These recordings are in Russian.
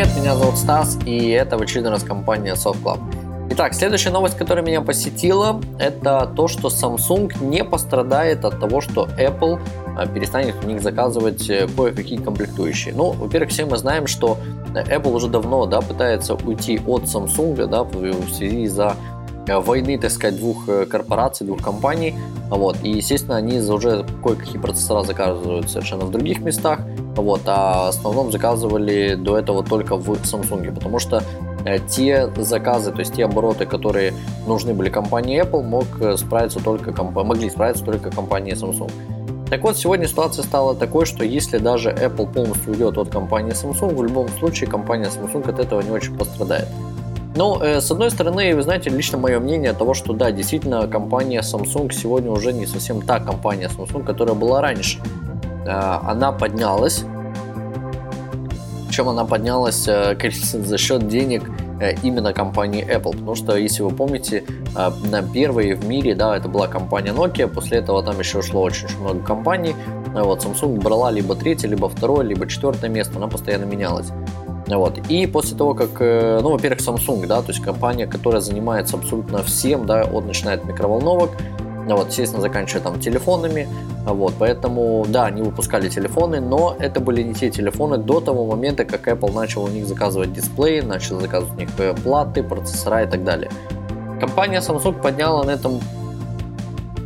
привет, меня зовут Стас, и это в очередной раз компания SoftClub. Итак, следующая новость, которая меня посетила, это то, что Samsung не пострадает от того, что Apple а, перестанет у них заказывать э, кое-какие комплектующие. Ну, во-первых, все мы знаем, что Apple уже давно да, пытается уйти от Samsung да, в связи за Э, войны, так сказать, двух э, корпораций, двух компаний. Вот. И, естественно, они уже кое-какие процессора заказывают совершенно в других местах. Вот. А в основном заказывали до этого только в Samsung, потому что э, те заказы, то есть те обороты, которые нужны были компании Apple, мог справиться только, могли справиться только компания Samsung. Так вот, сегодня ситуация стала такой, что если даже Apple полностью уйдет от компании Samsung, в любом случае компания Samsung от этого не очень пострадает. Ну, э, с одной стороны, вы знаете, лично мое мнение того, что да, действительно, компания Samsung сегодня уже не совсем та компания Samsung, которая была раньше. Э, она поднялась, причем она поднялась, э, за счет денег э, именно компании Apple, потому что, если вы помните, э, на первой в мире, да, это была компания Nokia, после этого там еще шло очень, очень много компаний, вот, Samsung брала либо третье, либо второе, либо четвертое место, она постоянно менялась. Вот. И после того, как, э, ну, во-первых, Samsung, да, то есть компания, которая занимается абсолютно всем, да, от начинает микроволновок, вот, естественно, заканчивая там телефонами, вот, поэтому, да, они выпускали телефоны, но это были не те телефоны до того момента, как Apple начал у них заказывать дисплеи, начал заказывать у них э, платы, процессора и так далее. Компания Samsung подняла на этом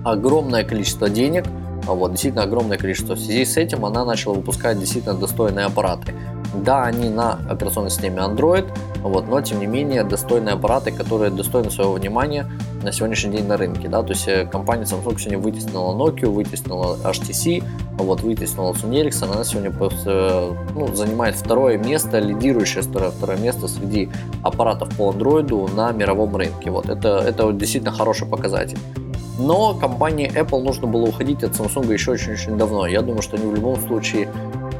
огромное количество денег, вот, действительно огромное количество. В связи с этим она начала выпускать действительно достойные аппараты. Да, они на операционной системе Android, вот, но тем не менее достойные аппараты, которые достойны своего внимания на сегодняшний день на рынке. Да? То есть э, компания Samsung сегодня вытеснила Nokia, вытеснила HTC, вот, вытеснила Sony Ericsson, она сегодня э, ну, занимает второе место, лидирующее второе, второе место среди аппаратов по Android на мировом рынке. Вот, это, это действительно хороший показатель. Но компании Apple нужно было уходить от Samsung еще очень-очень давно. Я думаю, что они в любом случае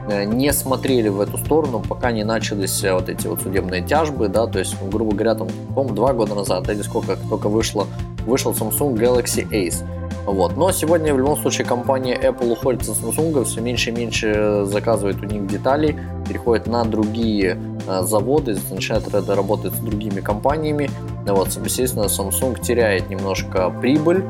не смотрели в эту сторону, пока не начались э, вот эти вот судебные тяжбы, да, то есть, грубо говоря, там, по два года назад, или сколько только вышло, вышел Samsung Galaxy Ace. Вот. Но сегодня в любом случае компания Apple уходит с Samsung, все меньше и меньше заказывает у них деталей, переходит на другие э, заводы, начинает работать с другими компаниями. Вот, естественно, Samsung теряет немножко прибыль.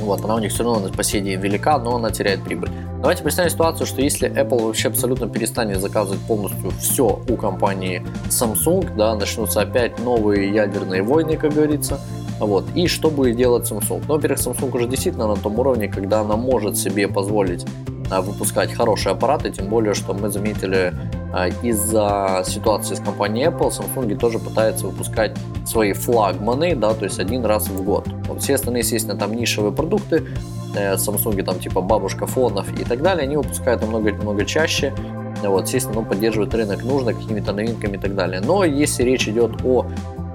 Вот, она у них все равно по сей день велика, но она теряет прибыль. Давайте представим ситуацию, что если Apple вообще абсолютно перестанет заказывать полностью все у компании Samsung, да, начнутся опять новые ядерные войны, как говорится, вот. И что будет делать Samsung? Ну, во-первых, Samsung уже действительно на том уровне, когда она может себе позволить а, выпускать хорошие аппараты, тем более, что мы заметили а, из-за ситуации с компанией Apple, Samsung тоже пытается выпускать свои флагманы, да, то есть один раз в год. Вот все остальные, естественно, там нишевые продукты, э, Samsung там типа бабушка фонов и так далее, они выпускают намного-намного чаще, вот, естественно, ну, поддерживают рынок нужно какими-то новинками и так далее. Но если речь идет о,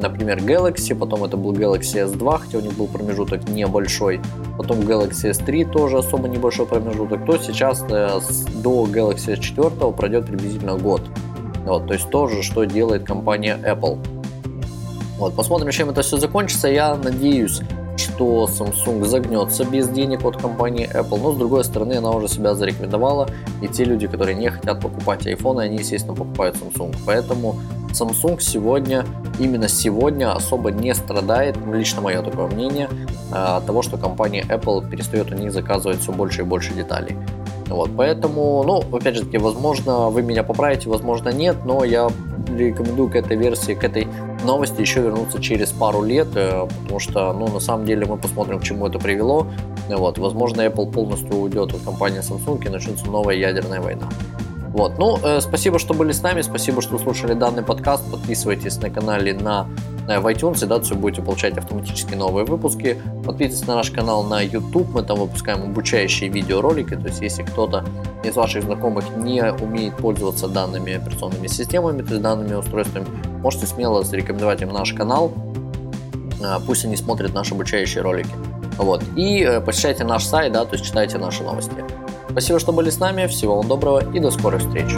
например, Galaxy, потом это был Galaxy S2, хотя у них был промежуток небольшой, потом Galaxy S3 тоже особо небольшой промежуток, то сейчас э, до Galaxy S4 пройдет приблизительно год. Вот, то есть тоже, что делает компания Apple. Вот, посмотрим, чем это все закончится. Я надеюсь, что Samsung загнется без денег от компании Apple, но с другой стороны она уже себя зарекомендовала, и те люди, которые не хотят покупать iPhone, они, естественно, покупают Samsung. Поэтому Samsung сегодня, именно сегодня особо не страдает, ну, лично мое такое мнение, а, от того, что компания Apple перестает у них заказывать все больше и больше деталей. Вот, поэтому, ну, опять же таки, возможно, вы меня поправите, возможно, нет, но я рекомендую к этой версии, к этой новости еще вернуться через пару лет, э, потому что, ну, на самом деле мы посмотрим, к чему это привело. Вот, возможно, Apple полностью уйдет от компании Samsung и начнется новая ядерная война. Вот, ну, э, спасибо, что были с нами, спасибо, что слушали данный подкаст, подписывайтесь на канале на в iTunes, да, все будете получать автоматически новые выпуски. Подписывайтесь на наш канал на YouTube, мы там выпускаем обучающие видеоролики, то есть если кто-то из ваших знакомых не умеет пользоваться данными операционными системами, то есть данными устройствами, можете смело зарекомендовать им наш канал, а, пусть они смотрят наши обучающие ролики. Вот. И э, посещайте наш сайт, да, то есть читайте наши новости. Спасибо, что были с нами, всего вам доброго и до скорых встреч.